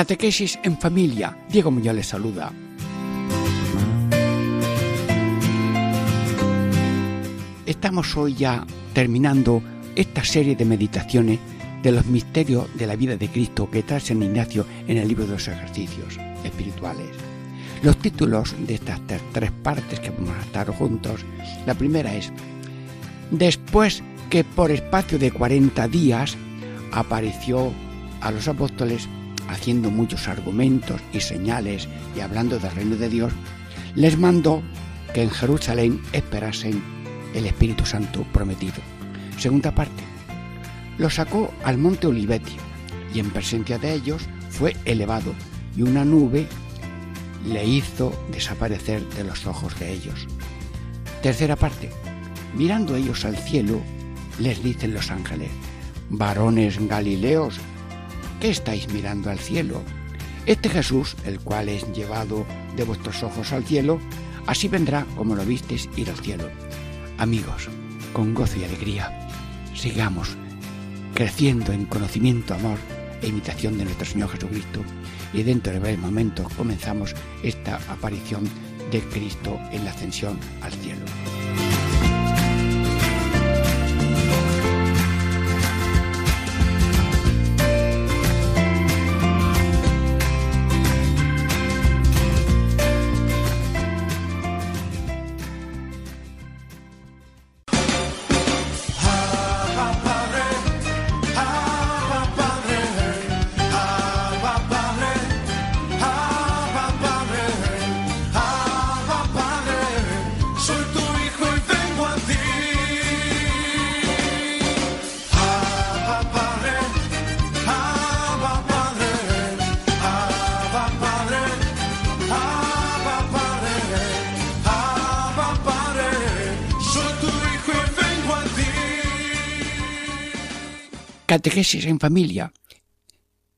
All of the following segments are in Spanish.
Catequesis en familia. Diego Muñoz les saluda. Estamos hoy ya terminando esta serie de meditaciones de los misterios de la vida de Cristo que trae San Ignacio en el libro de los ejercicios espirituales. Los títulos de estas tres partes que vamos a estar juntos, la primera es, después que por espacio de 40 días apareció a los apóstoles haciendo muchos argumentos y señales y hablando del reino de Dios, les mandó que en Jerusalén esperasen el Espíritu Santo prometido. Segunda parte, lo sacó al monte Olivetti y en presencia de ellos fue elevado y una nube le hizo desaparecer de los ojos de ellos. Tercera parte, mirando ellos al cielo, les dicen los ángeles, varones galileos, ¿qué estáis mirando al cielo? Este Jesús, el cual es llevado de vuestros ojos al cielo, así vendrá como lo visteis ir al cielo. Amigos, con gozo y alegría, sigamos creciendo en conocimiento, amor e imitación de nuestro Señor Jesucristo y dentro de breves momentos comenzamos esta aparición de Cristo en la ascensión al cielo. En familia.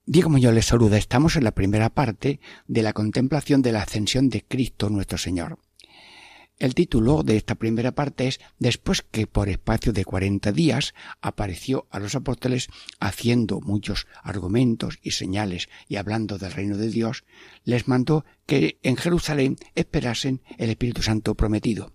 Diego Muñoz les saluda. Estamos en la primera parte de la contemplación de la ascensión de Cristo nuestro Señor. El título de esta primera parte es Después que por espacio de cuarenta días apareció a los apóstoles haciendo muchos argumentos y señales y hablando del reino de Dios, les mandó que en Jerusalén esperasen el Espíritu Santo prometido.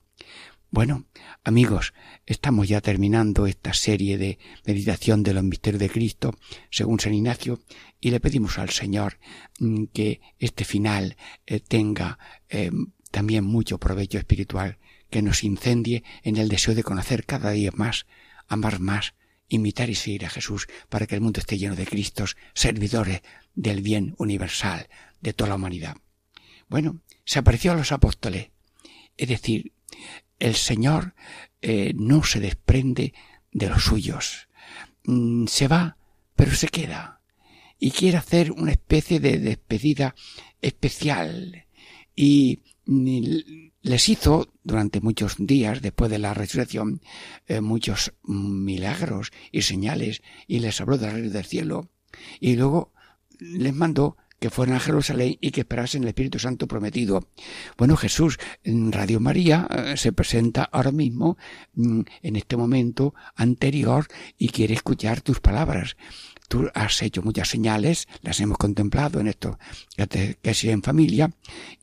Bueno, amigos, estamos ya terminando esta serie de meditación de los misterios de Cristo, según San Ignacio, y le pedimos al Señor mm, que este final eh, tenga eh, también mucho provecho espiritual, que nos incendie en el deseo de conocer cada día más, amar más, imitar y seguir a Jesús, para que el mundo esté lleno de Cristos, servidores del bien universal de toda la humanidad. Bueno, se apareció a los apóstoles, es decir, el Señor eh, no se desprende de los suyos. Mm, se va, pero se queda. Y quiere hacer una especie de despedida especial. Y mm, les hizo durante muchos días después de la resurrección eh, muchos milagros y señales y les habló del reino del cielo y luego les mandó que fueran a Jerusalén y que esperasen el Espíritu Santo prometido. Bueno, Jesús en Radio María eh, se presenta ahora mismo mm, en este momento anterior y quiere escuchar tus palabras. Tú has hecho muchas señales, las hemos contemplado en esto que sea en familia,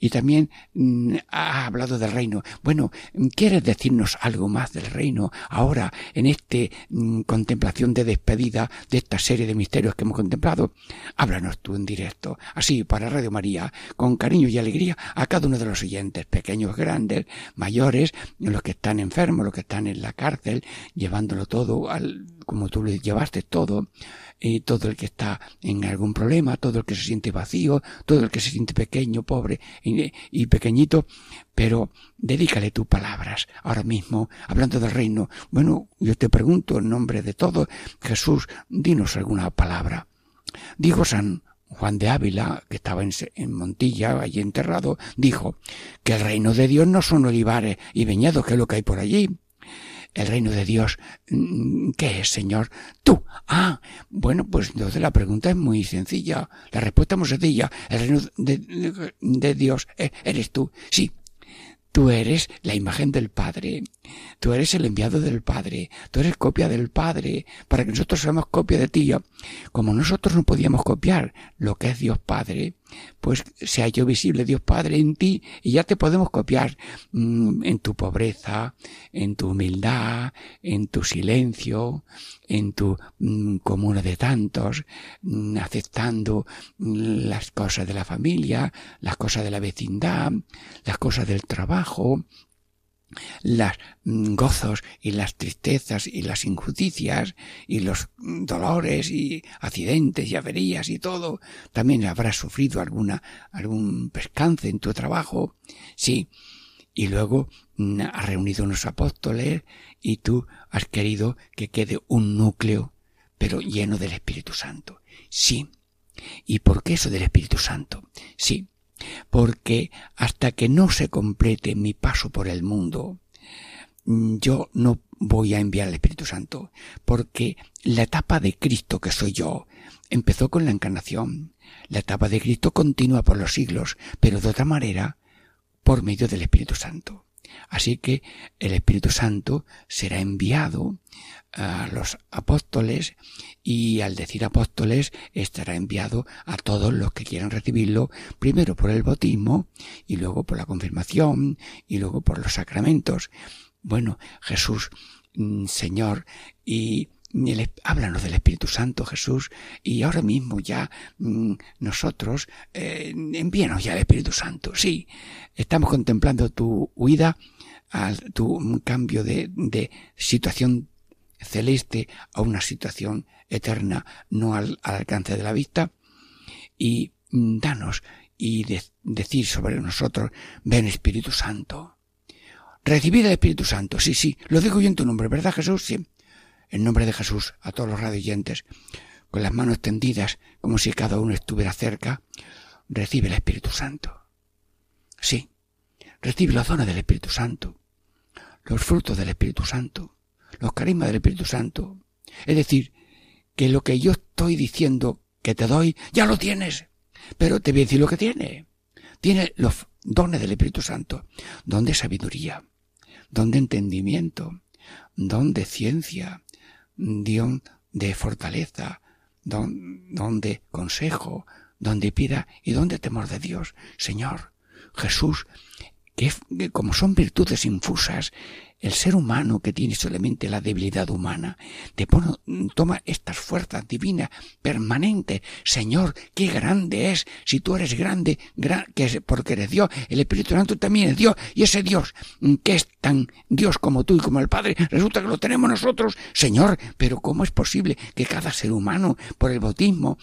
y también mm, has hablado del reino. Bueno, ¿quieres decirnos algo más del reino ahora en esta mm, contemplación de despedida de esta serie de misterios que hemos contemplado? Háblanos tú en directo, así para Radio María, con cariño y alegría a cada uno de los oyentes, pequeños, grandes, mayores, los que están enfermos, los que están en la cárcel, llevándolo todo al, como tú le llevaste todo, y todo el que está en algún problema, todo el que se siente vacío, todo el que se siente pequeño, pobre y, pequeñito, pero dedícale tus palabras ahora mismo, hablando del reino. Bueno, yo te pregunto en nombre de todo, Jesús, dinos alguna palabra. Dijo San Juan de Ávila, que estaba en, en, Montilla, allí enterrado, dijo que el reino de Dios no son olivares y viñedos, que es lo que hay por allí. El reino de Dios, mm, ¿qué es, Señor? Tú. Ah, bueno, pues entonces la pregunta es muy sencilla. La respuesta es muy sencilla. El reino de, Dios eh, eres tú. Sí, Tú eres la imagen del Padre, tú eres el enviado del Padre, tú eres copia del Padre, para que nosotros seamos copia de ti. Como nosotros no podíamos copiar lo que es Dios Padre, pues se ha hecho visible Dios Padre en ti y ya te podemos copiar mm, en tu pobreza, en tu humildad, en tu silencio, en tu mm, comuna de tantos, mm, aceptando las cosas de la familia, las cosas de la vecindad, las cosas del trabajo, los mm, gozos y las tristezas y las injusticias y los dolores y accidentes y averías y todo, también habrás sufrido alguna, algún pescance en tu trabajo, sí, y luego mm, has reunido unos apóstoles y tú has querido que quede un núcleo, pero lleno del Espíritu Santo. Sí. ¿Y por qué eso del Espíritu Santo? Sí, porque hasta que no se complete mi paso por el mundo, yo no voy a enviar al Espíritu Santo, porque la etapa de Cristo que soy yo empezó con la encarnación. La etapa de Cristo continúa por los siglos, pero de otra manera, por medio del Espíritu Santo. Así que el Espíritu Santo será enviado a los apóstoles y al decir apóstoles estará enviado a todos los que quieran recibirlo, primero por el bautismo y luego por la confirmación y luego por los sacramentos. Bueno, Jesús, mm, Señor, y háblanos del Espíritu Santo, Jesús, y ahora mismo ya mm, nosotros eh, ya el Espíritu Santo. Sí, estamos contemplando tu huida, tu cambio de, de situación celeste a una situación eterna, no al, alcance de la vista, y mm, danos y decir sobre nosotros, ven Espíritu Santo. Recibid el Espíritu Santo, sí, sí, lo digo yo en tu nombre, ¿verdad Jesús? Sí. En nombre de Jesús, a todos los radioyentes, con las manos tendidas, como si cada uno estuviera cerca, recibe el Espíritu Santo. Sí, recibe la zona del Espíritu Santo, los frutos del Espíritu Santo, los carismas del Espíritu Santo. Es decir, que lo que yo estoy diciendo que te doy, ya lo tienes. Pero te voy a decir lo que tiene. Tiene los dones del Espíritu Santo. Don de sabiduría, don de entendimiento, don de ciencia, don de fortaleza, don, consejo, don de piedad y don de temor de Dios. Señor, Jesús, que como son virtudes infusas el ser humano que tiene solamente la debilidad humana, te pone, toma estas fuerzas divinas permanentes. Señor, qué grande es. Si tú eres grande, que es porque eres Dios, el Espíritu Santo también es Dios. Y ese Dios, que es tan Dios como tú y como el Padre, resulta que lo tenemos nosotros. Señor, pero ¿cómo es posible que cada ser humano, por el bautismo,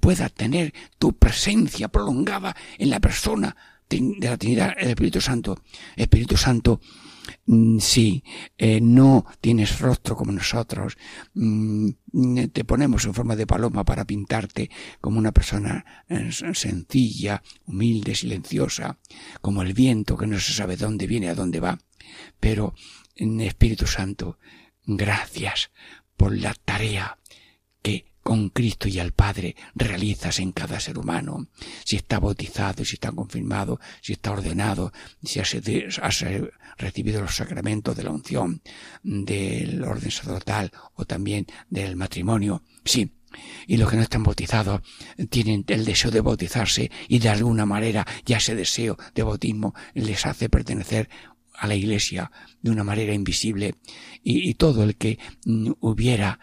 pueda tener tu presencia prolongada en la persona de la Trinidad, el Espíritu Santo? Espíritu Santo, Mm, sí, eh, no tienes rostro como nosotros, mm, te ponemos en forma de paloma para pintarte como una persona eh, sencilla, humilde, silenciosa, como el viento que no se sabe dónde viene, a dónde va. Pero, Espíritu Santo, gracias por la tarea que con Cristo y al Padre realizas en cada ser humano. Si está bautizado, si está confirmado, si está ordenado, si has, recibido los sacramentos de la unción, del orden sacerdotal o también del matrimonio. Sí, y los que no están bautizados tienen el deseo de bautizarse y de alguna manera ya ese deseo de bautismo les hace pertenecer a la iglesia de una manera invisible y, todo el que hubiera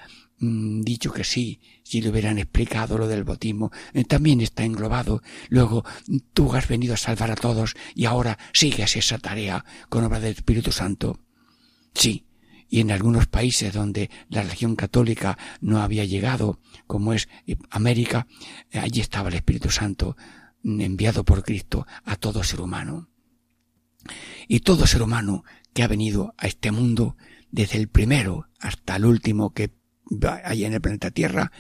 dicho que sí, si le hubieran explicado lo del bautismo, eh, también está englobado. Luego, tú has venido a salvar a todos y ahora sigues esa tarea con obra del Espíritu Santo. Sí, y en algunos países donde la religión católica no había llegado, como es América, eh, allí estaba el Espíritu Santo mm, enviado por Cristo a todo ser humano. Y todo ser humano que ha venido a este mundo, desde el primero hasta el último que ahí en el planeta Tierra,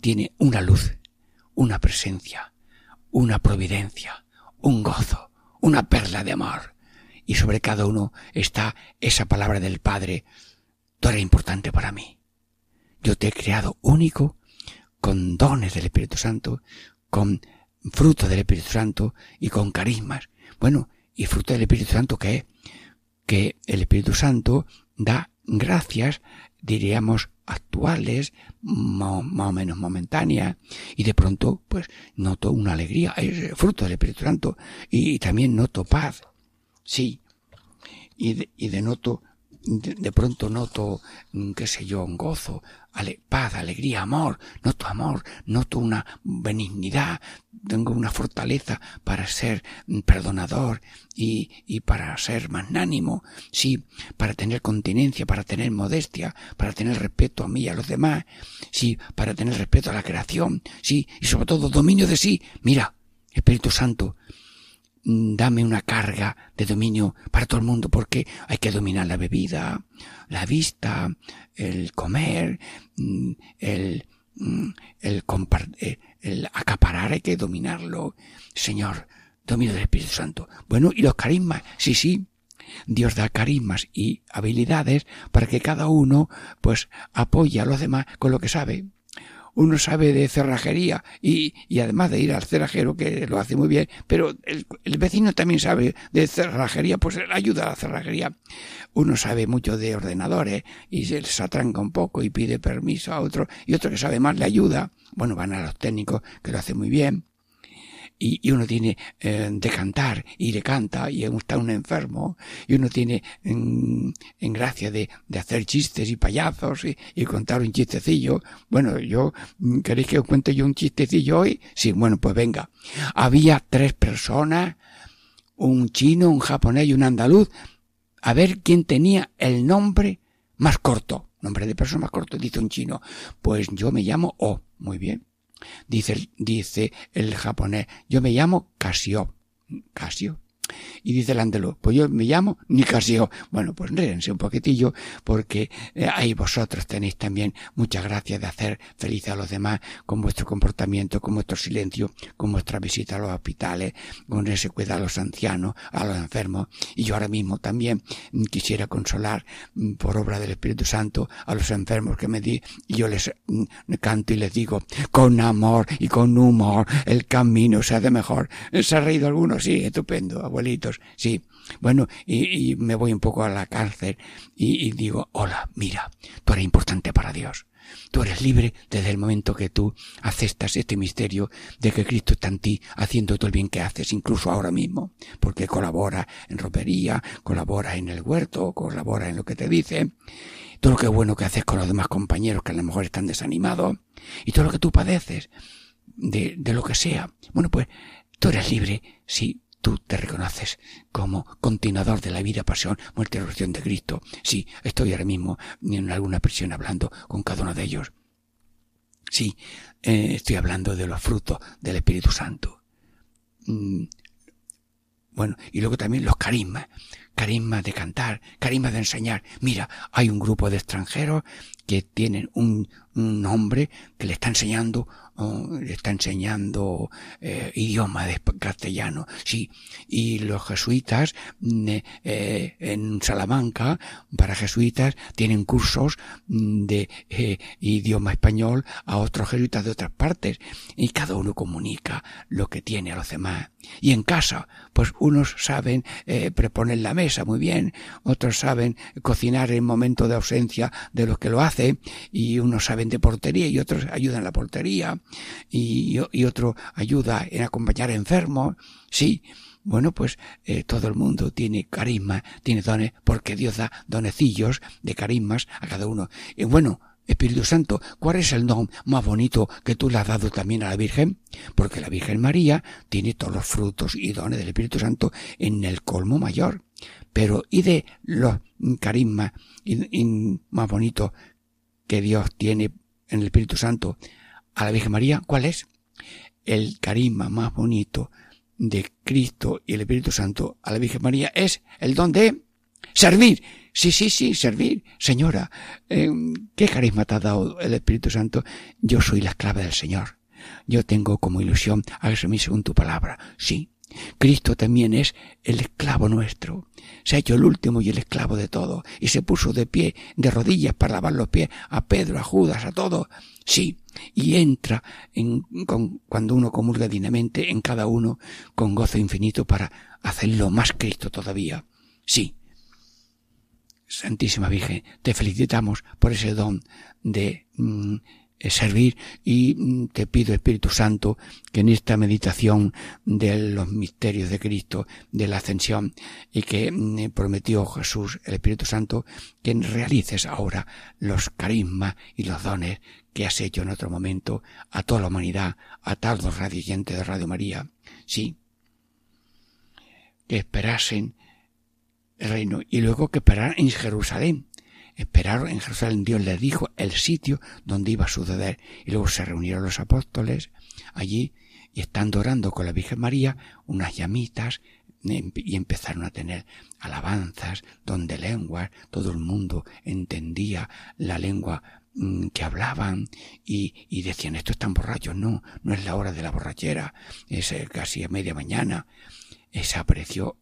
tiene una luz, una presencia, una providencia, un gozo, una perla de amor. Y sobre cada uno está esa palabra del Padre. Tú eres importante para mí. Yo te he creado único, con dones del Espíritu Santo, con fruto del Espíritu Santo y con carismas. Bueno, y fruto del Espíritu Santo que es que el Espíritu Santo da gracias, diríamos, actuales, más, o menos momentáneas, y de pronto, pues, noto una alegría, es fruto del Espíritu Santo, y, también noto paz, sí, y de, y de noto de, pronto noto, mm, qué sé yo, un gozo, paz, alegría, amor, noto amor, noto una benignidad, tengo una fortaleza para ser mm, perdonador y, y para ser magnánimo, sí, para tener continencia, para tener modestia, para tener respeto a mí y a los demás, sí, para tener respeto a la creación, sí, y sobre todo dominio de sí. Mira, Espíritu Santo, dame una carga de dominio para todo el mundo porque hay que dominar la bebida, la vista, el comer, mm, el, mm, el, eh, el acaparar hay que dominarlo. Señor, dominio del Espíritu Santo. Bueno, y los carismas, sí, sí. Dios da carismas y habilidades para que cada uno pues apoye a los demás con lo que sabe uno sabe de cerrajería y, y, además de ir al cerrajero, que lo hace muy bien, pero el, el, vecino también sabe de cerrajería, pues ayuda a la cerrajería. Uno sabe mucho de ordenadores y se les atranca un poco y pide permiso a otro, y otro que sabe más le ayuda. Bueno, van a los técnicos que lo hacen muy bien y, uno tiene eh, de cantar y le canta y está un enfermo y uno tiene en, gracia de, de, hacer chistes y payazos y, contar un chistecillo. Bueno, yo, ¿queréis que os cuente yo un chistecillo hoy? Sí, bueno, pues venga. Había tres personas, un chino, un japonés y un andaluz, a ver quién tenía el nombre más corto. Nombre de persona más corto, dice un chino. Pues yo me llamo O. Muy bien. Dice, dice el japonés, yo me llamo Casio. Casio. Y dice el andaluz, pues yo me llamo Nicasio. Bueno, pues ríense un poquitillo, porque eh, ahí vosotros tenéis también muchas gracias de hacer felices a los demás con vuestro comportamiento, con vuestro silencio, con vuestra visita a los hospitales, con ese cuidado a los ancianos, a los enfermos. Y yo ahora mismo también quisiera consolar mm, por obra del Espíritu Santo a los enfermos que me di, y yo les mm, canto y les digo, con amor y con humor, el camino se hace mejor. ¿Se ha reído alguno? Sí, estupendo, sí. Bueno, y, me voy un poco a la cárcel y, digo, hola, mira, tú eres importante para Dios. Tú eres libre desde el momento que tú aceptas este misterio de que Cristo está en ti haciendo todo el bien que haces, incluso ahora mismo, porque colabora en ropería, colabora en el huerto, colabora en lo que te dice, todo lo que bueno que haces con los demás compañeros que a lo mejor están desanimados, y todo lo que tú padeces, de, de lo que sea. Bueno, pues tú eres libre si tú te reconoces como continuador de la vida, pasión, muerte y resurrección de Cristo. Sí, estoy ahora mismo en alguna prisión hablando con cada uno de ellos. Sí, eh, estoy hablando de los frutos del Espíritu Santo. Mm, bueno, y luego también los carismas, carismas de cantar, carismas de enseñar. Mira, hay un grupo de extranjeros que tienen un, un hombre que le está enseñando le está enseñando eh, idioma de castellano, sí. Y los jesuitas mm, eh, en Salamanca, para jesuitas, tienen cursos mm, de eh, idioma español a otros jesuitas de otras partes. Y cada uno comunica lo que tiene a los demás. Y en casa, pues unos saben preponer la mesa muy bien, otros saben cocinar en momento de ausencia de los que lo hacen, y unos saben de portería y otros ayudan en la portería y, y otro ayuda en acompañar a enfermos. Sí, bueno, pues eh, todo el mundo tiene carisma, tiene dones, porque Dios da donecillos de carismas a cada uno. Y bueno, Espíritu Santo, ¿cuál es el don más bonito que tú le has dado también a la Virgen? Porque la Virgen María tiene todos los frutos y dones del Espíritu Santo en el colmo mayor. Pero, ¿y de los carismas más bonitos que Dios tiene en el Espíritu Santo a la Virgen María, ¿cuál es? El carisma más bonito de Cristo y el Espíritu Santo a la Virgen María es el don de servir. Sí, sí, sí, servir. Señora, eh, ¿qué carisma te ha dado el Espíritu Santo? Yo soy la esclava del Señor. yo tengo como ilusión, hágase mi según tu palabra. Sí, Cristo también es el esclavo nuestro. Se ha hecho el último y el esclavo de todo. Y se puso de pie, de rodillas para lavar los pies a Pedro, a Judas, a todo. Sí. Y entra en, con, cuando uno comulga dignamente en cada uno con gozo infinito para hacerlo más Cristo todavía. Sí. Santísima Virgen, te felicitamos por ese don de mm, servir y mm, te pido Espíritu Santo que en esta meditación de los misterios de Cristo, de la ascensión y que mm, prometió Jesús el Espíritu Santo, que realices ahora los carismas y los dones que has hecho en otro momento a toda la humanidad, a todos los de Radio María. Sí, que esperasen el reino y luego que esperaran en Jerusalén esperaron en Jerusalén. Dios les dijo el sitio donde iba a suceder. Y luego se reunieron los apóstoles allí y estando orando con la Virgen María, unas llamitas, y empezaron a tener alabanzas, donde lenguas, todo el mundo entendía la lengua mm, que hablaban y, decían esto están borrachos, no, no es la hora de la borrachera, es eh, casi a media mañana. Se apareció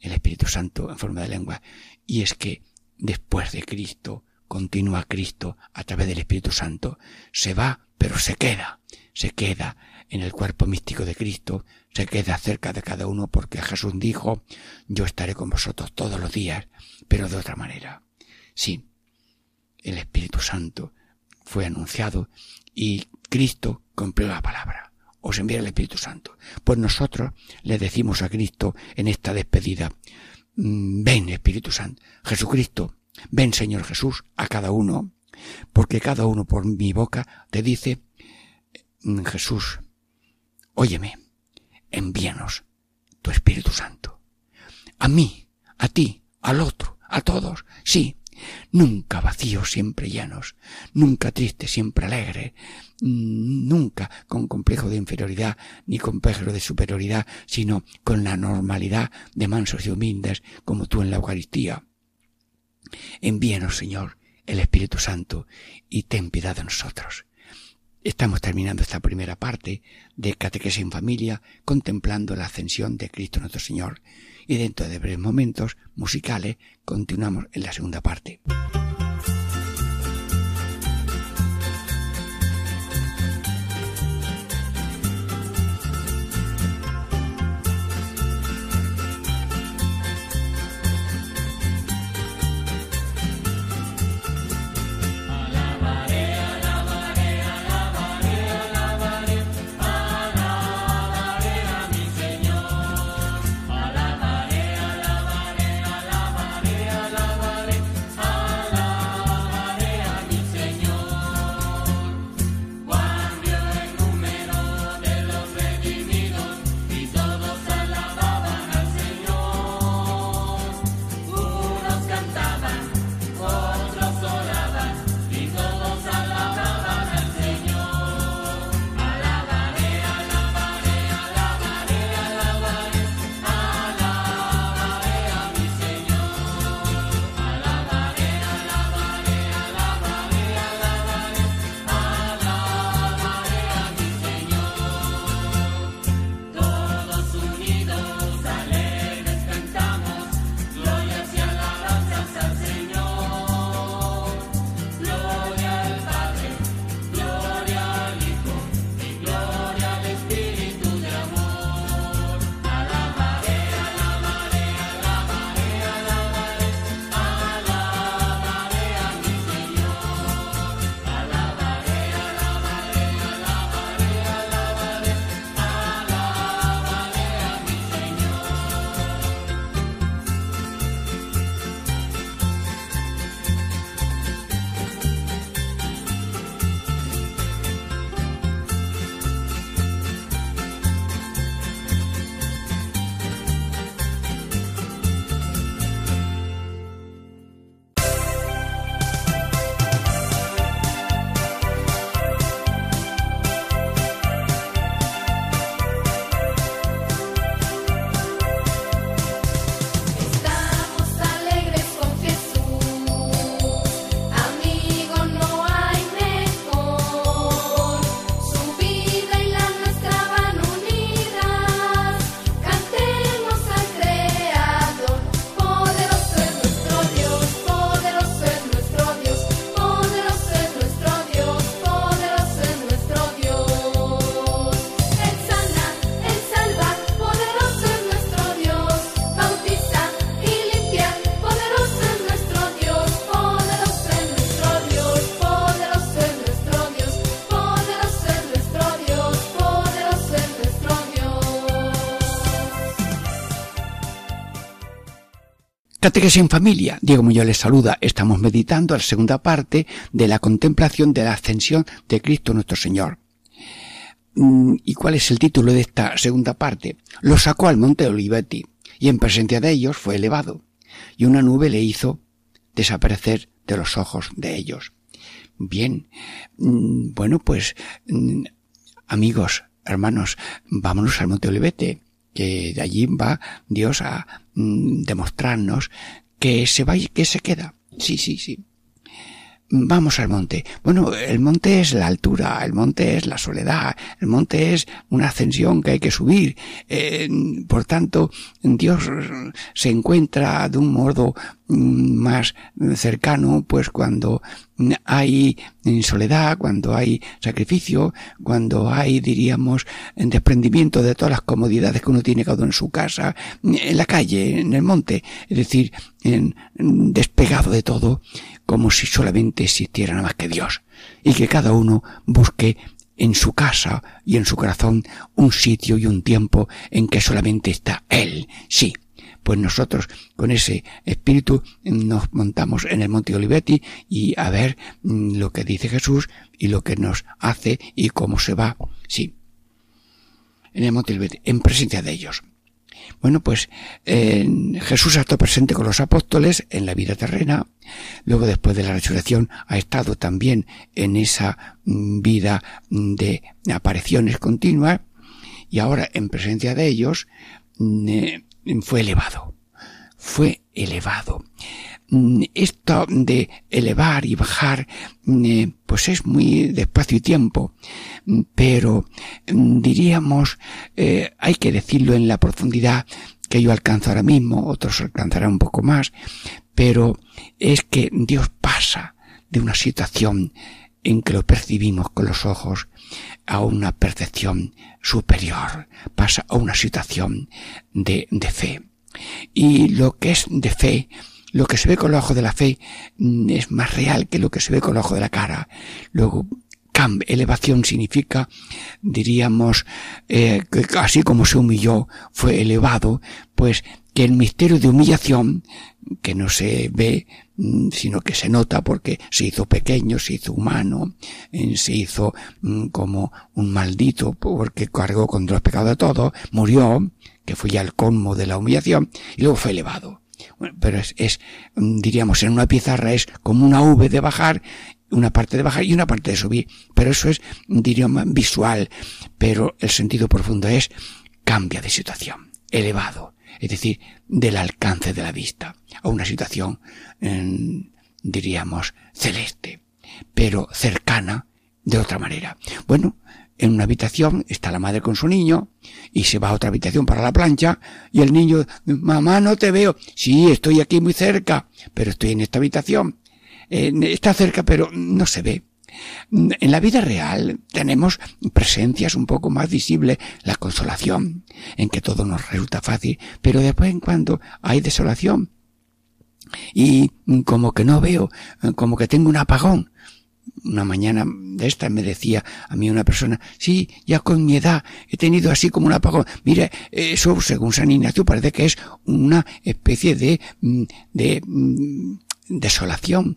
el Espíritu Santo en forma de lengua y es que después de Cristo, continúa Cristo a través del Espíritu Santo, se va, pero se queda, se queda en el cuerpo místico de Cristo, se queda cerca de cada uno porque Jesús dijo, yo estaré con vosotros todos los días, pero de otra manera. Sí, el Espíritu Santo fue anunciado y Cristo cumplió la palabra. Os envía el Espíritu Santo. Pues nosotros le decimos a Cristo en esta despedida, ven Espíritu Santo, Jesucristo, ven Señor Jesús a cada uno, porque cada uno por mi boca te dice, mm, Jesús, óyeme, envíanos tu Espíritu Santo. A mí, a ti, al otro, a todos, sí, nunca vacíos, siempre llenos, nunca tristes, siempre alegre, nunca con complejo de inferioridad ni complejo de superioridad, sino con la normalidad de mansos y humildes como tú en la Eucaristía. Envíenos, Señor, el Espíritu Santo y ten piedad de nosotros. Estamos terminando esta primera parte de Catequesis en Familia contemplando la ascensión de Cristo nuestro Señor y dentro de breves momentos musicales continuamos en la segunda parte. Catequesis en familia. Diego Muñoz les saluda. Estamos meditando la segunda parte de la contemplación de la ascensión de Cristo nuestro Señor. Mm, ¿Y cuál es el título de esta segunda parte? Lo sacó al monte Olivetti y en presencia de ellos fue elevado y una nube le hizo desaparecer de los ojos de ellos. Bien, mm, bueno pues mm, amigos, hermanos, vámonos al monte Olivete que de allí va Dios a mm, demostrarnos que se va y que se queda. Sí, sí, sí. Vamos al monte. Bueno, el monte es la altura, el monte es la soledad, el monte es una ascensión que hay que subir. Eh, por tanto, Dios se encuentra de un modo mm, más cercano, pues cuando hay soledad, cuando hay sacrificio, cuando hay, diríamos, desprendimiento de todas las comodidades que uno tiene cada en su casa, en la calle, en el monte, es decir, en, despegado de todo, como si solamente existiera nada más que Dios, y que cada uno busque en su casa y en su corazón un sitio y un tiempo en que solamente está Él, sí. Pues nosotros con ese espíritu nos montamos en el Monte Olivetti y a ver mm, lo que dice Jesús y lo que nos hace y cómo se va, sí. En el Monte Olivetti, en presencia de ellos. Bueno, pues Jesús ha estado presente con los apóstoles en la vida terrena, luego después de la resurrección ha estado también en esa mm, vida de apariciones continuas. Y ahora en presencia de ellos mm, eh, fue elevado, fue elevado. Mm, esto de elevar y bajar, eh, pues es muy despacio y tiempo, pero mm, diríamos, eh, hay que decirlo en la profundidad que yo alcanzo ahora mismo, otros alcanzarán un poco más, pero es que Dios pasa de una situación en que lo percibimos con los ojos a una percepción superior, pasa a una situación de, de fe. Y lo que es de fe lo que se ve con los ojos de la fe mm, es más real que lo que se ve con los ojos de la cara. Luego, elevación significa, diríamos, eh, que así como se humilló, fue elevado, pues que el misterio de humillación, que no se ve, mm, sino que se nota porque se hizo pequeño, se hizo humano, eh, se hizo mm, como un maldito porque cargó contra los pecados de todos, murió, que fue ya el colmo de la humillación, y luego fue elevado pero es, es, diríamos, en una pizarra es como una V de bajar, una parte de bajar y una parte de subir. Pero eso es, diríamos, visual. Pero el sentido profundo es cambia de situación, elevado. Es decir, del alcance de la vista a una situación, diríamos, celeste, pero cercana de otra manera. Bueno, en una habitación está la madre con su niño y se va a otra habitación para la plancha y el niño, mamá, no te veo. Sí, estoy aquí muy cerca, pero estoy en esta habitación. está cerca, pero no se ve. En la vida real tenemos presencias un poco más visibles, la consolación, en que todo nos resulta fácil, pero después en cuando hay desolación y como que no veo, como que tengo un apagón, una mañana de esta me decía a mí una persona, sí, ya con mi edad he tenido así como un apagón. Mire, eso según San Ignacio parece que es una especie de, mm, de mm, desolación.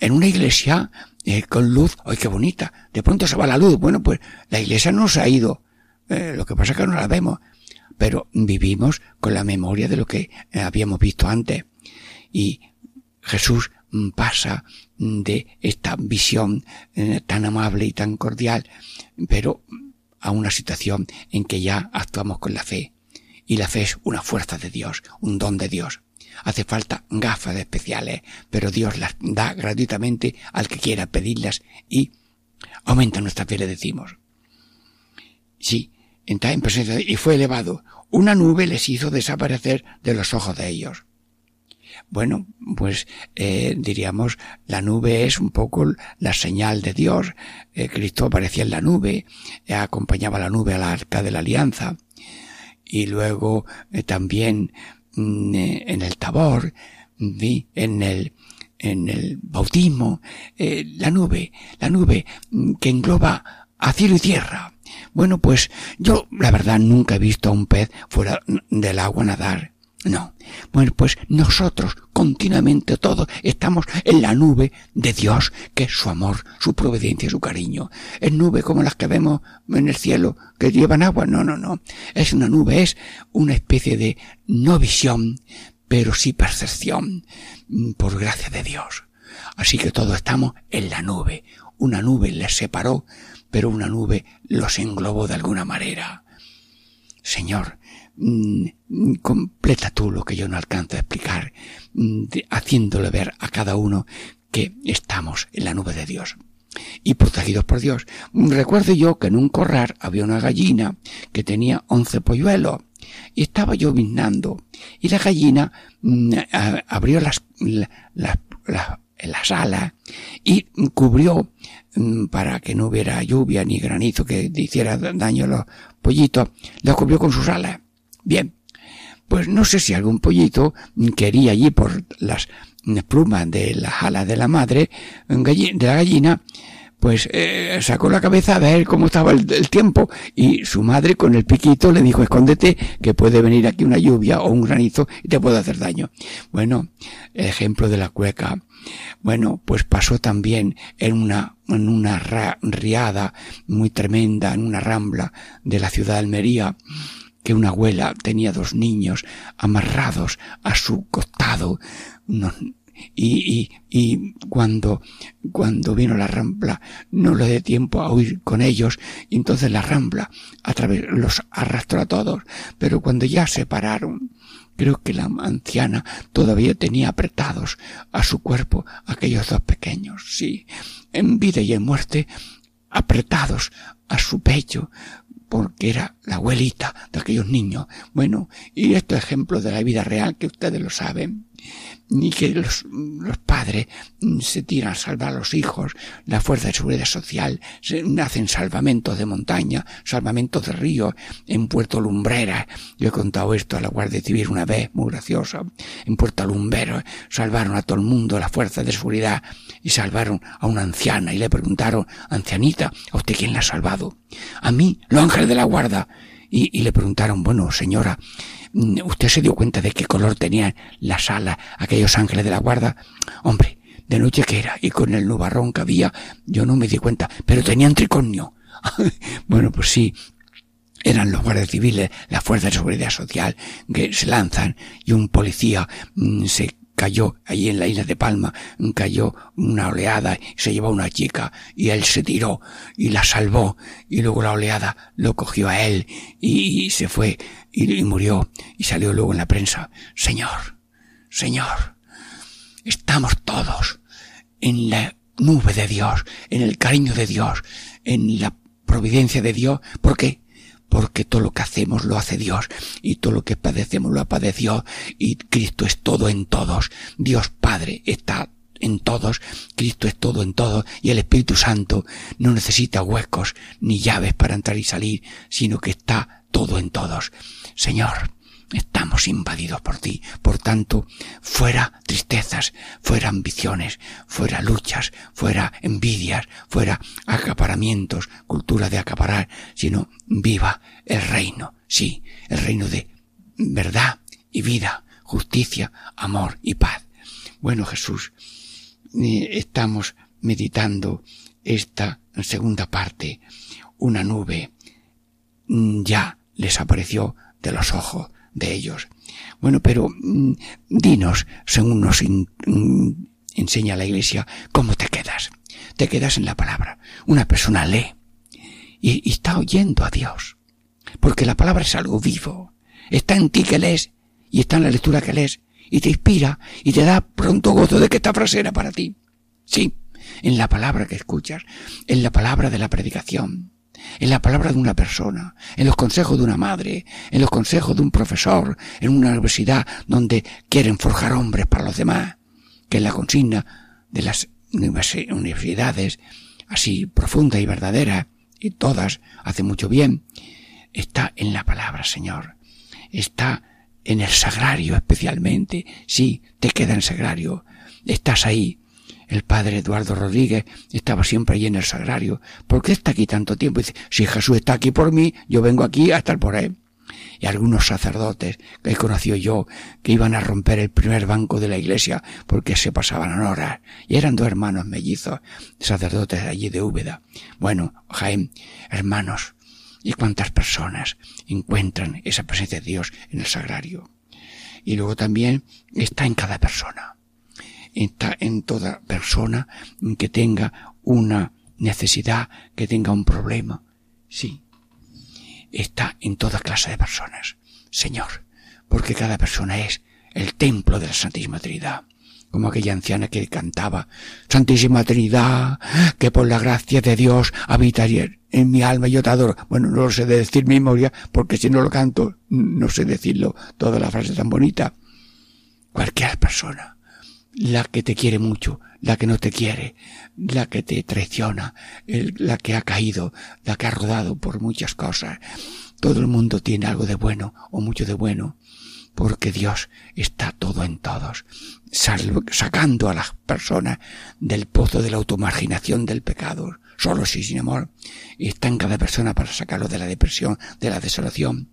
En una iglesia eh, con luz, ¡ay qué bonita! De pronto se va la luz. Bueno, pues la iglesia no se ha ido. Eh, lo que pasa es que no la vemos. Pero vivimos con la memoria de lo que eh, habíamos visto antes. Y Jesús pasa de esta visión eh, tan amable y tan cordial, pero a una situación en que ya actuamos con la fe. Y la fe es una fuerza de Dios, un don de Dios. Hace falta gafas especiales, pero Dios las da gratuitamente al que quiera pedirlas y aumenta nuestra fe, le decimos. Sí, entra en presencia y fue elevado. Una nube les hizo desaparecer de los ojos de ellos. Bueno, pues eh, diríamos, la nube es un poco la señal de Dios. Eh, Cristo aparecía en la nube, eh, acompañaba la nube a la arca de la alianza. Y luego eh, también mm, en el tabor, en el, en el bautismo, la nube, la nube mm, que engloba a cielo y tierra. Bueno, pues yo la verdad nunca he visto a un pez fuera del agua nadar No. Bueno, pues nosotros continuamente todos estamos en la nube de Dios, que es su amor, su providencia, su cariño. Es nube como las que vemos en el cielo, que llevan agua. No, no, no. Es una nube, es una especie de no visión, pero sí percepción, mm, por gracia de Dios. Así que todos estamos en la nube. Una nube les separó, pero una nube los englobó de alguna manera. Señor, completa tú lo que yo no alcanzo a explicar, mm, haciéndole ver a cada uno que estamos en la nube de Dios y protegidos por Dios. Recuerdo yo que en un corral había una gallina que tenía once polluelos y estaba yo vinando y la gallina mm, abrió las, las, las alas y cubrió para que no hubiera lluvia ni granizo que hiciera daño a los pollitos, la cubrió con sus alas Bien, pues no sé si algún pollito quería allí por las plumas de la jala de la madre, de la gallina, pues eh, sacó la cabeza a ver cómo estaba el, tiempo y su madre con el piquito le dijo escóndete que puede venir aquí una lluvia o un granizo y te puede hacer daño. Bueno, ejemplo de la cueca. Bueno, pues pasó también en una, en una riada muy tremenda, en una rambla de la ciudad de Almería que una abuela tenía dos niños amarrados a su costado y, y, cuando, cuando vino la rambla no le dio tiempo a huir con ellos y entonces la rambla a través los arrastró a todos. Pero cuando ya se pararon creo que la anciana todavía tenía apretados a su cuerpo aquellos dos pequeños. Sí en vida y en muerte apretados a su pecho porque era la abuelita de aquellos niños. Bueno, y estos ejemplos de la vida real que ustedes lo saben ni que los, padres se tiran a salvar a los hijos, la fuerza de seguridad social, se, salvamentos de montaña, salvamentos de río, en Puerto Lumbrera. Yo he contado esto a la Guardia Civil una vez, muy gracioso. En Puerto Lumbero salvaron a todo el mundo la fuerza de seguridad y salvaron a una anciana y le preguntaron, ancianita, ¿a usted quién la ha salvado? A mí, los ángeles de la guarda. Y, y le preguntaron, bueno, señora, ¿Usted se dio cuenta de qué color tenían las alas aquellos ángeles de la guarda? Hombre, de noche que era, y con el nubarrón que había, yo no me di cuenta, pero tenían tricornio. bueno, pues sí, eran los guardias civiles, la fuerza de seguridad social, que se lanzan y un policía mm, se cayó allí en la isla de Palma, cayó una oleada se llevó a una chica y él se tiró y la salvó y luego la oleada lo cogió a él y, se fue y, murió y salió luego en la prensa. Señor, Señor, estamos todos en la nube de Dios, en el cariño de Dios, en la providencia de Dios, porque porque todo lo que hacemos lo hace Dios y todo lo que padecemos lo padeció y Cristo es todo en todos. Dios Padre está en todos, Cristo es todo en todos y el Espíritu Santo no necesita huecos ni llaves para entrar y salir, sino que está todo en todos. Señor, Estamos invadidos por ti. Por tanto, fuera tristezas, fuera ambiciones, fuera luchas, fuera envidias, fuera acaparamientos, cultura de acaparar, sino viva el reino. Sí, el reino de verdad y vida, justicia, amor y paz. Bueno, Jesús, eh, estamos meditando esta segunda parte. Una nube ya les apareció de los ojos de ellos. Bueno, pero mm, dinos, según nos mm, enseña la Iglesia, ¿cómo te quedas? Te quedas en la palabra. Una persona lee y, está oyendo a Dios. Porque la palabra es algo vivo. Está en ti que lees y está en la lectura que lees y te inspira y te da pronto gozo de que esta frase era para ti. Sí, en la palabra que escuchas, en la palabra de la predicación, en la palabra de una persona, en los consejos de una madre, en los consejos de un profesor, en una universidad donde quieren forjar hombres para los demás, que en la consigna de las universidades, así profunda y verdadera, y todas hace mucho bien, está en la palabra, Señor. Está en el sagrario especialmente. Sí, te queda en sagrario. Estás ahí el padre Eduardo Rodríguez estaba siempre allí en el sagrario. ¿Por qué está aquí tanto tiempo? dice, si Jesús está aquí por mí, yo vengo aquí a estar por él. y algunos sacerdotes que he conocido yo que iban a romper el primer banco de la iglesia porque se pasaban horas y eran dos hermanos mellizos sacerdotes allí de Úbeda. Bueno, Jaén, hermanos, y cuántas personas encuentran esa presencia de Dios en el sagrario. Y luego también está en cada persona. Está en toda persona que tenga una necesidad, que tenga un problema. Sí, está en toda clase de personas. Señor, porque cada persona es el templo de la Santísima Trinidad. Como aquella anciana que cantaba, Santísima Trinidad, que por la gracia de Dios habitaría en mi alma y yo te adoro. Bueno, no lo sé de decir memoria, porque si no lo canto, no sé decirlo toda la frase tan bonita. Cualquier persona, la que te quiere mucho, la que no te quiere, la que te traiciona, la que ha caído, la que ha rodado por muchas cosas. Todo el mundo tiene algo de bueno o mucho de bueno, porque Dios está todo en todos, sacando a las personas del pozo de la automarginación del pecado, solo sí sin amor, está en cada persona para sacarlo de la depresión, de la desolación,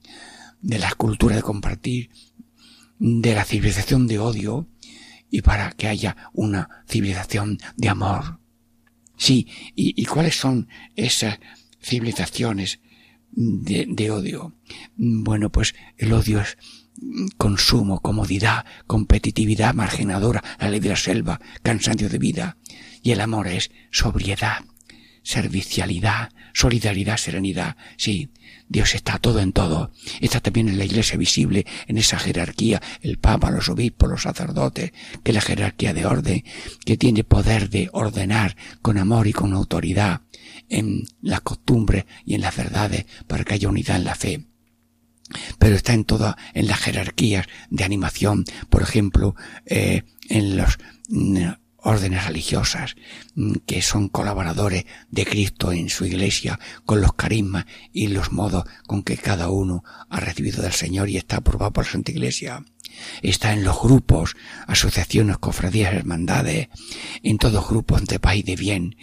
de la cultura de compartir, de la civilización de odio, y para que haya una civilización de amor. Sí, ¿y, cuáles son esas civilizaciones de, de odio? Bueno, pues el odio es consumo, comodidad, competitividad marginadora, la ley de la selva, cansancio de vida. Y el amor es sobriedad, servicialidad, solidaridad, serenidad. Sí, Dios está todo en todo. Está también en la iglesia visible, en esa jerarquía, el Papa, los obispos, los sacerdotes, que la jerarquía de orden, que tiene poder de ordenar con amor y con autoridad en las costumbres y en las verdades para que haya unidad en la fe pero está en toda, en las jerarquías de animación, por ejemplo, eh, en los mm, órdenes religiosas mm, que son colaboradores de Cristo en su iglesia con los carismas y los modos con que cada uno ha recibido del Señor y está aprobado por la Santa Iglesia. Está en los grupos, asociaciones, cofradías, hermandades, en todos grupos de paz y de bien,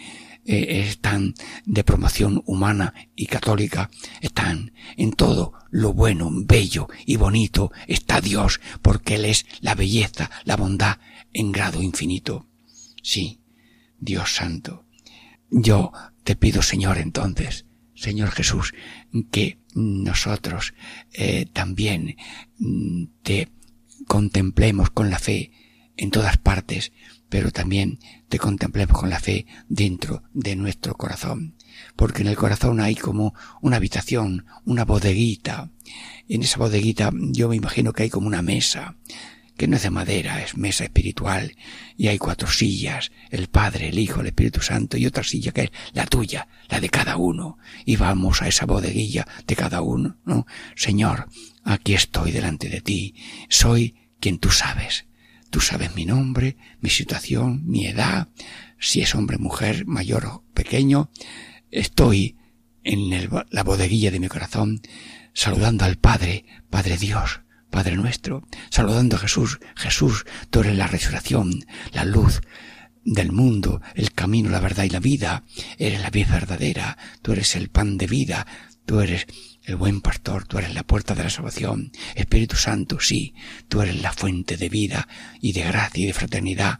eh, están de promoción humana y católica, están en todo lo bueno, bello y bonito, está Dios, porque Él es la belleza, la bondad en grado infinito. Sí, Dios Santo. Yo te pido, Señor, entonces, Señor Jesús, que nosotros eh, también mm, te contemplemos con la fe en todas partes, pero también te contemplemos con la fe dentro de nuestro corazón, porque en el corazón hay como una habitación, una bodeguita. En esa bodeguita yo me imagino que hay como una mesa, que no es de madera, es mesa espiritual, y hay cuatro sillas, el Padre, el Hijo, el Espíritu Santo, y otra silla que es la tuya, la de cada uno, y vamos a esa bodeguilla de cada uno, ¿no? Señor, aquí estoy delante de ti, soy quien tú sabes. Tú sabes mi nombre, mi situación, mi edad, si es hombre, mujer, mayor o pequeño. Estoy en la bodeguilla de mi corazón, saludando al Padre, Padre Dios, Padre nuestro, saludando a Jesús, Jesús, tú eres la resurrección, la luz del mundo, el camino, la verdad y la vida, eres la vida verdadera, tú eres el pan de vida, tú eres el buen pastor, tú eres la puerta de la salvación, Espíritu Santo, sí, tú eres la fuente de vida y de gracia y de fraternidad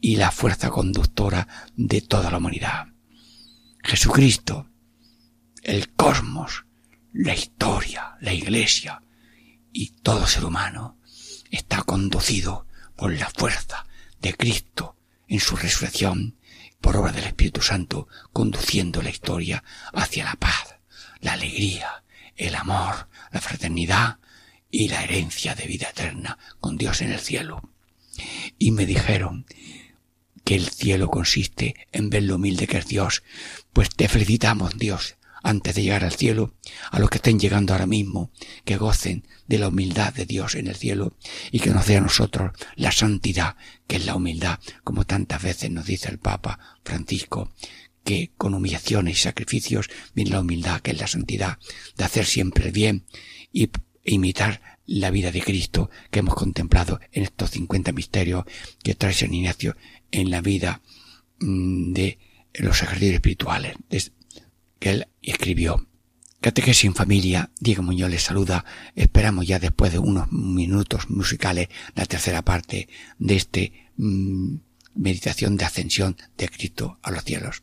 y la fuerza conductora de toda la humanidad. Jesucristo, el cosmos, la historia, la iglesia, y todo ser humano está conducido por la fuerza de Cristo en su resurrección por obra del Espíritu Santo, conduciendo la historia hacia la paz, la alegría, el amor, la fraternidad y la herencia de vida eterna con Dios en el cielo. Y me dijeron que el cielo consiste en ver lo humilde que es Dios, pues te felicitamos Dios antes de llegar al cielo, a los que estén llegando ahora mismo, que gocen de la humildad de Dios en el cielo y que nos dé a nosotros la santidad, que es la humildad, como tantas veces nos dice el Papa Francisco, que con humillaciones y sacrificios viene la humildad, que es la santidad, de hacer siempre el bien y imitar la vida de Cristo que hemos contemplado en estos cincuenta misterios que trae San Ignacio en la vida mm, de los ejercicios espirituales él escribió Catequesis en familia, Diego Muñoz les saluda. Esperamos ya después de unos minutos musicales la tercera parte de este mm, meditación de ascensión de Cristo a los cielos.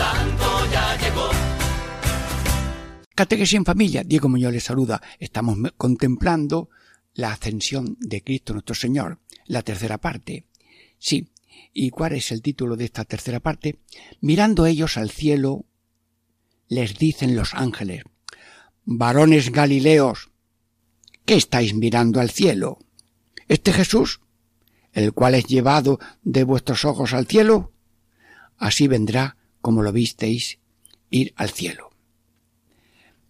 Santo ya llegó. Catequesis en familia, Diego Muñoz les saluda. Estamos contemplando la ascensión de Cristo nuestro Señor, la tercera parte. Sí, ¿y cuál es el título de esta tercera parte? Mirando ellos al cielo, les dicen los ángeles, varones galileos, ¿qué estáis mirando al cielo? ¿Este Jesús, el cual es llevado de vuestros ojos al cielo? Así vendrá como lo visteis ir al cielo.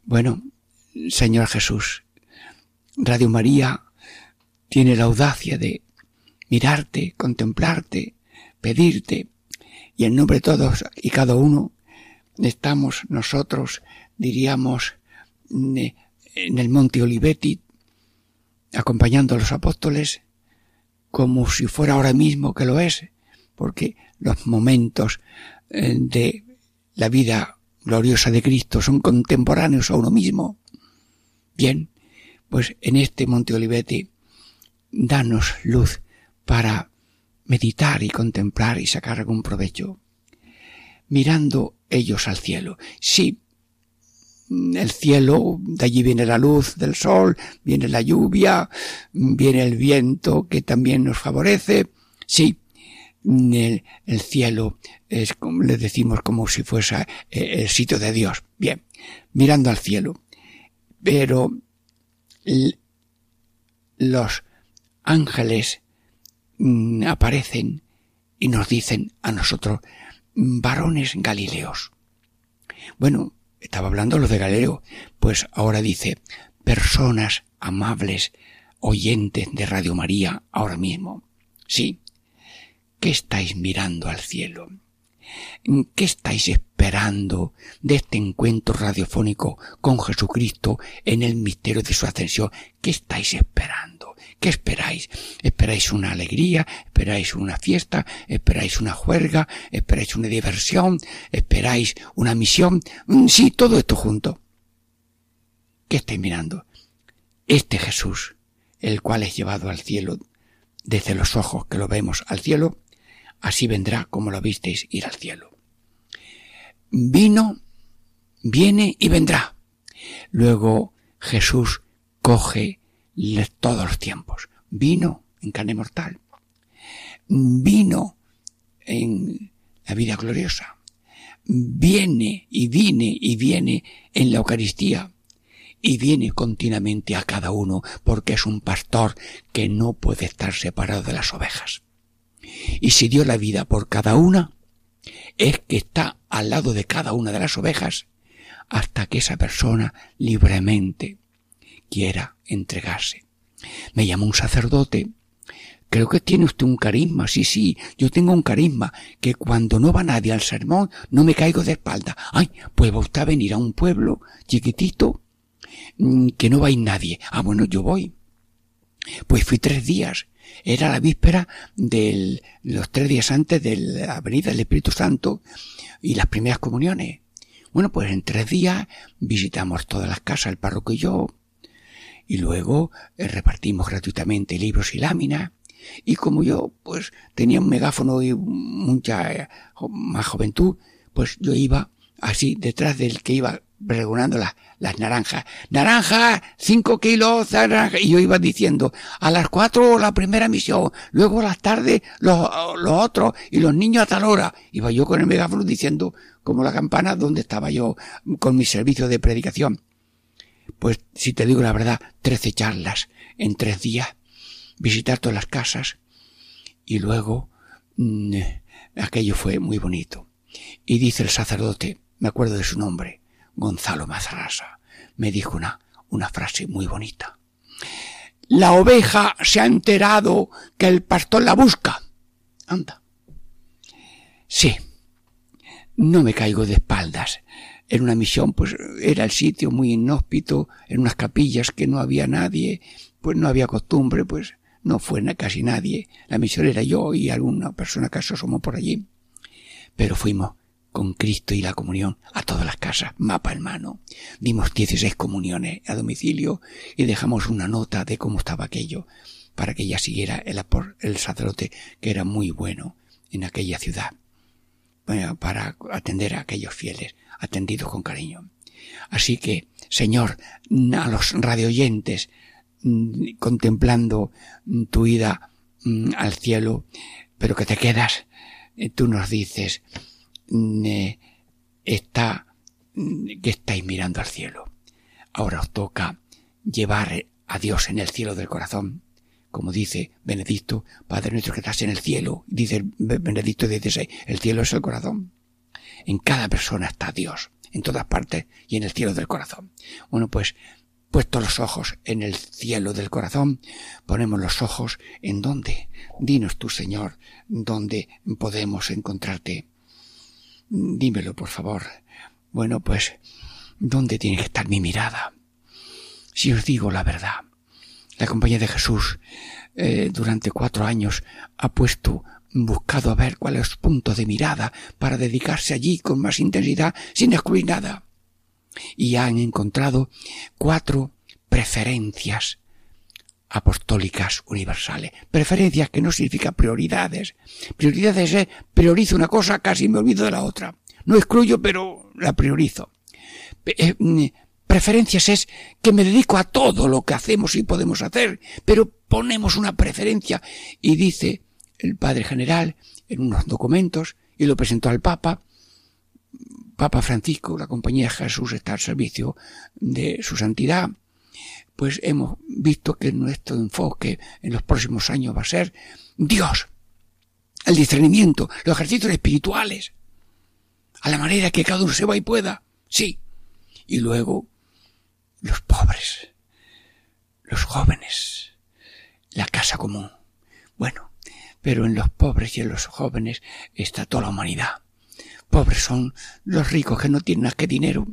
Bueno, Señor Jesús, Radio María tiene la audacia de mirarte, contemplarte, pedirte, y en nombre de todos y cada uno estamos nosotros, diríamos, en el monte Olivetti, acompañando a los apóstoles, como si fuera ahora mismo que lo es, porque los momentos de la vida gloriosa de Cristo son contemporáneos a uno mismo. Bien, pues en este Monte Olivetti, danos luz para meditar y contemplar y sacar algún provecho. Mirando ellos al cielo. Sí, el cielo, de allí viene la luz del sol, viene la lluvia, viene el viento que también nos favorece. Sí, el, el cielo es como le decimos como si fuese eh, el sitio de Dios. Bien, mirando al cielo. Pero los ángeles mm, aparecen y nos dicen a nosotros, varones galileos. Bueno, estaba hablando los de Galileo, pues ahora dice, personas amables, oyentes de Radio María ahora mismo. Sí, ¿qué estáis mirando al cielo? ¿Qué estáis esperando de este encuentro radiofónico con Jesucristo en el misterio de su ascensión? ¿Qué estáis esperando? ¿Qué esperáis? ¿Esperáis una alegría? ¿Esperáis una fiesta? ¿Esperáis una juerga? ¿Esperáis una diversión? ¿Esperáis una misión? Mm, Sí, todo esto junto. ¿Qué estáis mirando? Este Jesús, el cual es llevado al cielo desde los ojos que lo vemos al cielo, así vendrá como lo visteis ir al cielo. Vino, viene y vendrá. Luego Jesús coge todos los tiempos. Vino en carne mortal. Vino en la vida gloriosa. Viene y viene y viene en la Eucaristía. Y viene continuamente a cada uno porque es un pastor que no puede estar separado de las ovejas y si dio la vida por cada una, es que está al lado de cada una de las ovejas hasta que esa persona libremente quiera entregarse. Me llama un sacerdote. Creo que tiene usted un carisma. Sí, sí, yo tengo un carisma que cuando no va nadie al sermón no me caigo de espalda. Ay, pues va usted a venir a un pueblo chiquitito mm, que no va a ir nadie. Ah, bueno, yo voy. Pues fui tres días. Era la víspera de los tres días antes de la venida del Espíritu Santo y las primeras comuniones. Bueno, pues en tres días visitamos todas las casas, el párroco y yo, Y luego eh, repartimos gratuitamente libros y láminas. Y como yo, pues, tenía un megáfono y mucha eh, más juventud, pues yo iba así detrás del que iba pregonando las, las naranjas. Naranja, cinco kilos, naranja. Y yo iba diciendo, a las cuatro la primera misión, luego a las tardes los, los otros, y los niños a tal hora. Iba yo con el megáfono diciendo, como la campana, donde estaba yo con mi servicio de predicación. Pues, si te digo la verdad, trece charlas en tres días, visitar todas las casas, y luego, mmm, aquello fue muy bonito. Y dice el sacerdote, me acuerdo de su nombre, Gonzalo Mazarrasa, me dijo una, una frase muy bonita. La oveja se ha enterado que el pastor la busca. Anda. Sí. No me caigo de espaldas. En una misión, pues era el sitio muy inhóspito, en unas capillas que no había nadie, pues no había costumbre, pues no fue casi nadie. La misión era yo y alguna persona que asomó por allí. Pero fuimos con Cristo y la comunión a todas las casas, mapa en mano. Dimos 16 comuniones a domicilio y dejamos una nota de cómo estaba aquello para que ella siguiera el, el sacerdote que era muy bueno en aquella ciudad para atender a aquellos fieles, atendidos con cariño. Así que, Señor, a los radioyentes, mm, contemplando tu ida mm, al cielo, pero que te quedas, eh, tú nos dices, está, que estáis mirando al cielo. Ahora os toca llevar a Dios en el cielo del corazón. Como dice Benedicto, Padre nuestro que estás en el cielo, dice Benedicto XVI, el cielo es el corazón. En cada persona está Dios, en todas partes y en el cielo del corazón. Bueno, pues, puestos los ojos en el cielo del corazón, ponemos los ojos en dónde. Dinos tú, Señor, dónde podemos encontrarte. Dímelo, por favor. Bueno, pues, ¿dónde tiene que estar mi mirada? Si os digo la verdad, la compañía de Jesús eh, durante cuatro años ha puesto, buscado a ver cuál es punto de mirada para dedicarse allí con más intensidad sin excluir nada. Y han encontrado cuatro preferencias apostólicas universales. Preferencias que no significa prioridades. Prioridades es priorizo una cosa, casi me olvido de la otra. No excluyo, pero la priorizo. Eh, mm, preferencias es que me dedico a todo lo que hacemos y podemos hacer, pero ponemos una preferencia y dice el Padre General en unos documentos y lo presentó al Papa. Papa Francisco, la compañía de Jesús está al servicio de su santidad pues hemos visto que nuestro enfoque en los próximos años va a ser Dios, el discernimiento, los ejercicios espirituales, a la manera que cada uno se va y pueda, sí. Y luego los pobres, los jóvenes, la casa común. Bueno, pero en los pobres y en los jóvenes está toda la humanidad. Pobres son los ricos que no tienen más que dinero.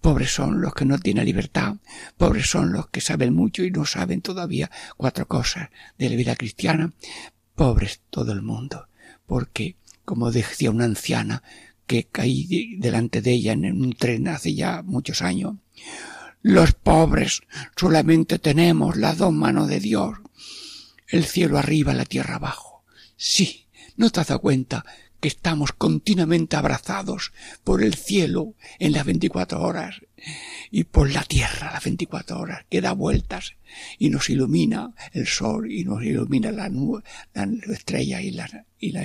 Pobres son los que no tienen libertad. Pobres son los que saben mucho y no saben todavía cuatro cosas de la vida cristiana. Pobres todo el mundo. Porque, como decía una anciana que caí delante de ella en un tren hace ya muchos años, los pobres solamente tenemos las dos manos de Dios. El cielo arriba, la tierra abajo. Sí, ¿no te has dado cuenta que estamos continuamente abrazados por el cielo en las 24 horas y por la tierra las 24 horas, que da vueltas y nos ilumina el sol y nos ilumina la nube, la estrella y la, y la.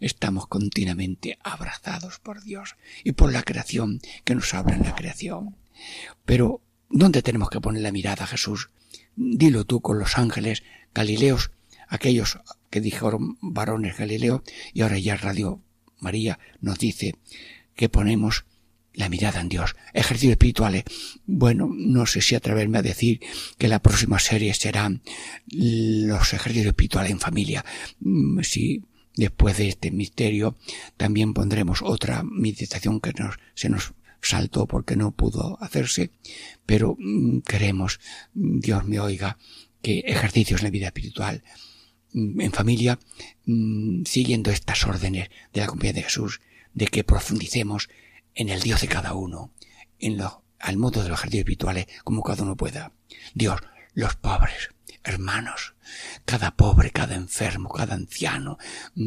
Estamos continuamente abrazados por Dios y por la creación que nos habla en la creación. Pero, ¿dónde tenemos que poner la mirada, Jesús? Dilo tú con los ángeles Galileos, aquellos que dijeron varones Galileo y ahora ya Radio María nos dice que ponemos la mirada en Dios. Ejercicios espirituales. Bueno, no sé si atreverme a decir que la próxima serie serán los ejercicios espirituales en familia. Mm, si después de este misterio también pondremos otra meditación que nos, se nos saltó porque no pudo hacerse, pero mm, queremos, Dios me oiga, que ejercicios en la vida espiritual Mm, en familia, mm, siguiendo estas órdenes de la compañía de Jesús, de que profundicemos en el Dios de cada uno, en lo, al modo de los ejercicios espirituales, como cada uno pueda. Dios, los pobres, hermanos, cada pobre, cada enfermo, cada anciano,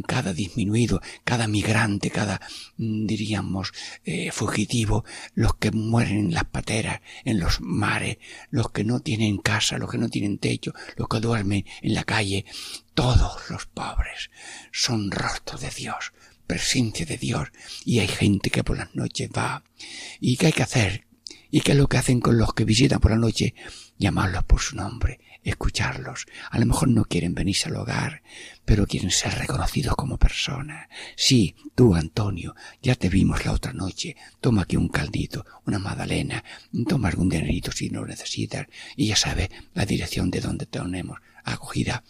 cada disminuido, cada migrante, cada, mm, diríamos, eh, fugitivo, los que mueren en las pateras, en los mares, los que no tienen casa, los que no tienen techo, los que duermen en la calle, todos los pobres son rostros de Dios, presencia de Dios, y hay gente que por las noches va. ¿Y qué hay que hacer? ¿Y qué es lo que hacen con los que visitan por la noche? Llamarlos por su nombre, escucharlos. A lo mejor no quieren venirse al hogar, pero quieren ser reconocidos como personas. Sí, tú, Antonio, ya te vimos la otra noche. Toma aquí un caldito, una magdalena, toma algún dinerito si no lo necesitas, y ya sabes la dirección de donde tenemos acogida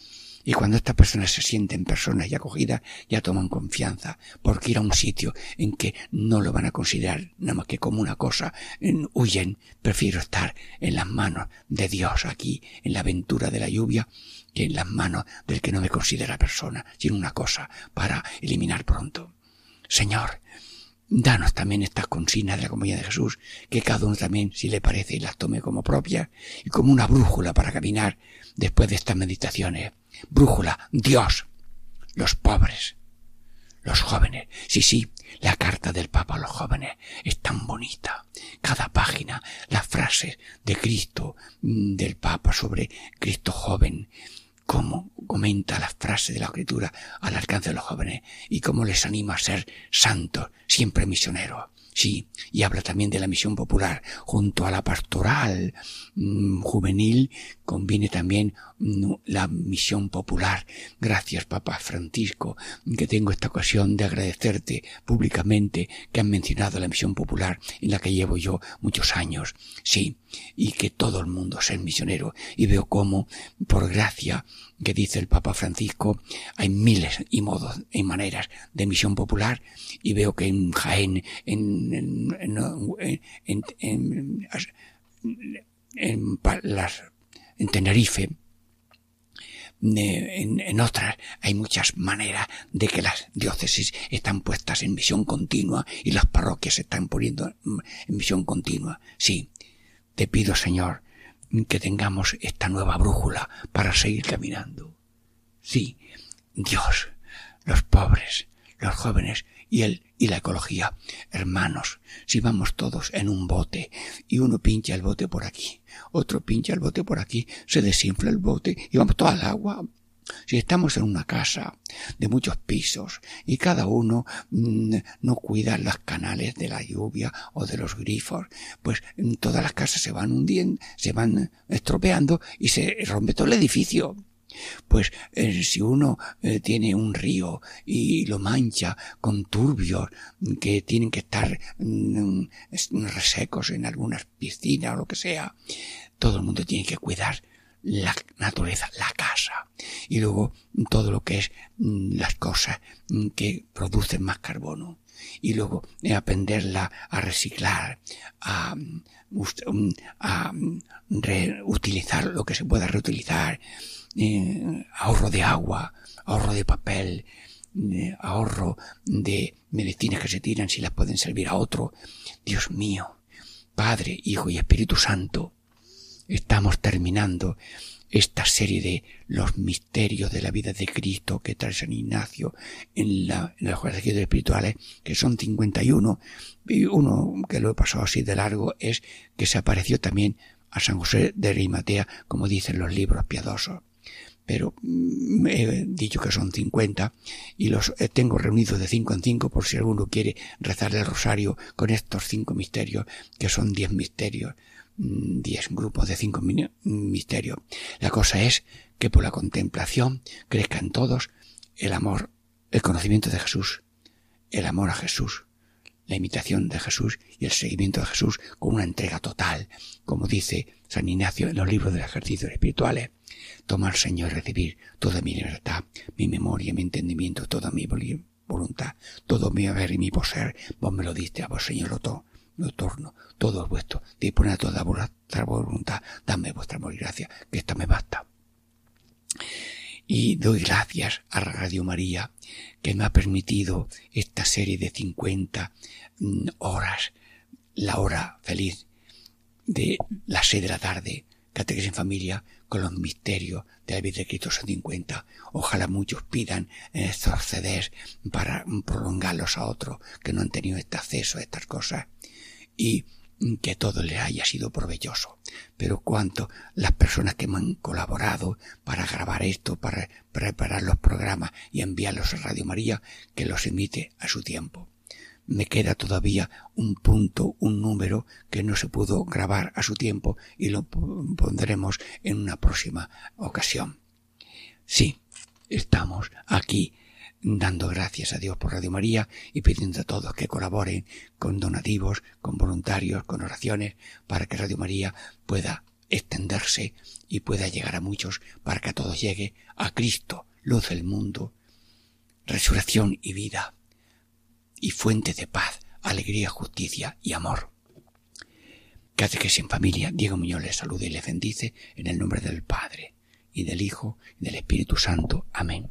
y cuando estas personas se sienten personas y acogidas, ya toman confianza, porque ir a un sitio en que no lo van a considerar nada más que como una cosa, huyen, prefiero estar en las manos de Dios aquí, en la aventura de la lluvia, que en las manos del que no me considera persona, sino una cosa para eliminar pronto. Señor, danos también estas consignas de la comunidad de Jesús, que cada uno también, si le parece, las tome como propias y como una brújula para caminar después de estas meditaciones brújula, Dios, los pobres, los jóvenes. Sí, sí, la carta del Papa a los jóvenes es tan bonita. Cada página, las frases de Cristo, mm, del Papa sobre Cristo joven, cómo comenta las frases de la escritura al alcance de los jóvenes y cómo les anima a ser santos, siempre misioneros. Sí, y habla también de la misión popular. Junto a la pastoral mm, juvenil conviene también mm, la misión popular. Gracias, Papa Francisco, que tengo esta ocasión de agradecerte públicamente que han mencionado la misión popular en la que llevo yo muchos años. Sí, y que todo el mundo sea misionero. Y veo cómo, por gracia que dice el Papa Francisco, hay miles y modos y maneras de misión popular y veo que en Jaén, en, en, en, en, en Tenerife, en, otras hay muchas maneras de que las diócesis están puestas en misión continua y las parroquias se están poniendo en misión continua. Sí, te pido, Señor, que tengamos esta nueva brújula para seguir caminando. Sí, Dios, los pobres, los jóvenes y el y la ecología. Hermanos, si vamos todos en un bote y uno pincha el bote por aquí, otro pincha el bote por aquí, se desinfla el bote y vamos todo al agua, si estamos en una casa de muchos pisos y cada uno mm, no cuida los canales de la lluvia o de los grifos, pues mm, todas las casas se van hundiendo, se van estropeando y se rompe todo el edificio. Pues eh, si uno eh, tiene un río y lo mancha con turbios que tienen que estar mm, resecos en algunas piscinas o lo que sea, todo el mundo tiene que cuidar la naturaleza, la casa, y luego todo lo que es mm, las cosas mm, que producen más carbono, y luego eh, aprenderla a reciclar, a, mm, a reutilizar lo que se pueda reutilizar, eh, ahorro de agua, ahorro de papel, eh, ahorro de medicinas que se tiran si las pueden servir a otro. Dios mío, Padre, Hijo y Espíritu Santo, estamos terminando esta serie de los misterios de la vida de Cristo que trae San Ignacio en, la, en espirituales, que son 51, y uno que lo he pasado así de largo es que se apareció también a San José de Rimatea, como dicen los libros piadosos. Pero mm, he dicho que son 50 y los eh, tengo reunidos de cinco en cinco por si alguno quiere rezar el rosario con estos cinco misterios, que son diez misterios Mm, diez grupos de cinco misterios. La cosa es que por la contemplación crezca en todos el amor, el conocimiento de Jesús, el amor a Jesús, la imitación de Jesús y el seguimiento de Jesús con una entrega total, como dice San Ignacio en los libros de ejercicios espirituales. Tomar, Señor, recibir toda mi libertad, mi memoria, mi entendimiento, toda mi voluntad, todo mi haber y mi poseer, vos me lo diste a vos, Señor, lo, to lo torno, todo es vuestro, disponed a toda vuestra voluntad, dame vuestra amor y gracia, que esta me basta. Y doy gracias a Radio María, que me ha permitido esta serie de 50 mm, horas, la hora feliz de las seis de la tarde, catequesis en familia, con los misterios de la vida de Cristo 50. Ojalá muchos pidan estos CDs para prolongarlos a otros que no han tenido este acceso a estas cosas y que todo les haya sido provechoso. Pero cuánto las personas que me han colaborado para grabar esto, para preparar los programas y enviarlos a Radio María, que los emite a su tiempo me queda todavía un punto, un número que no se pudo grabar a su tiempo y lo pondremos en una próxima ocasión. Sí, estamos aquí dando gracias a Dios por Radio María y pidiendo a todos que colaboren con donativos, con voluntarios, con oraciones, para que Radio María pueda extenderse y pueda llegar a muchos, para que a todos llegue a Cristo, luz del mundo, resurrección y vida y fuente de paz, alegría, justicia y amor. Catequesis en familia, Diego Muñoz les saluda y les bendice en el nombre del Padre, y del Hijo, y del Espíritu Santo. Amén.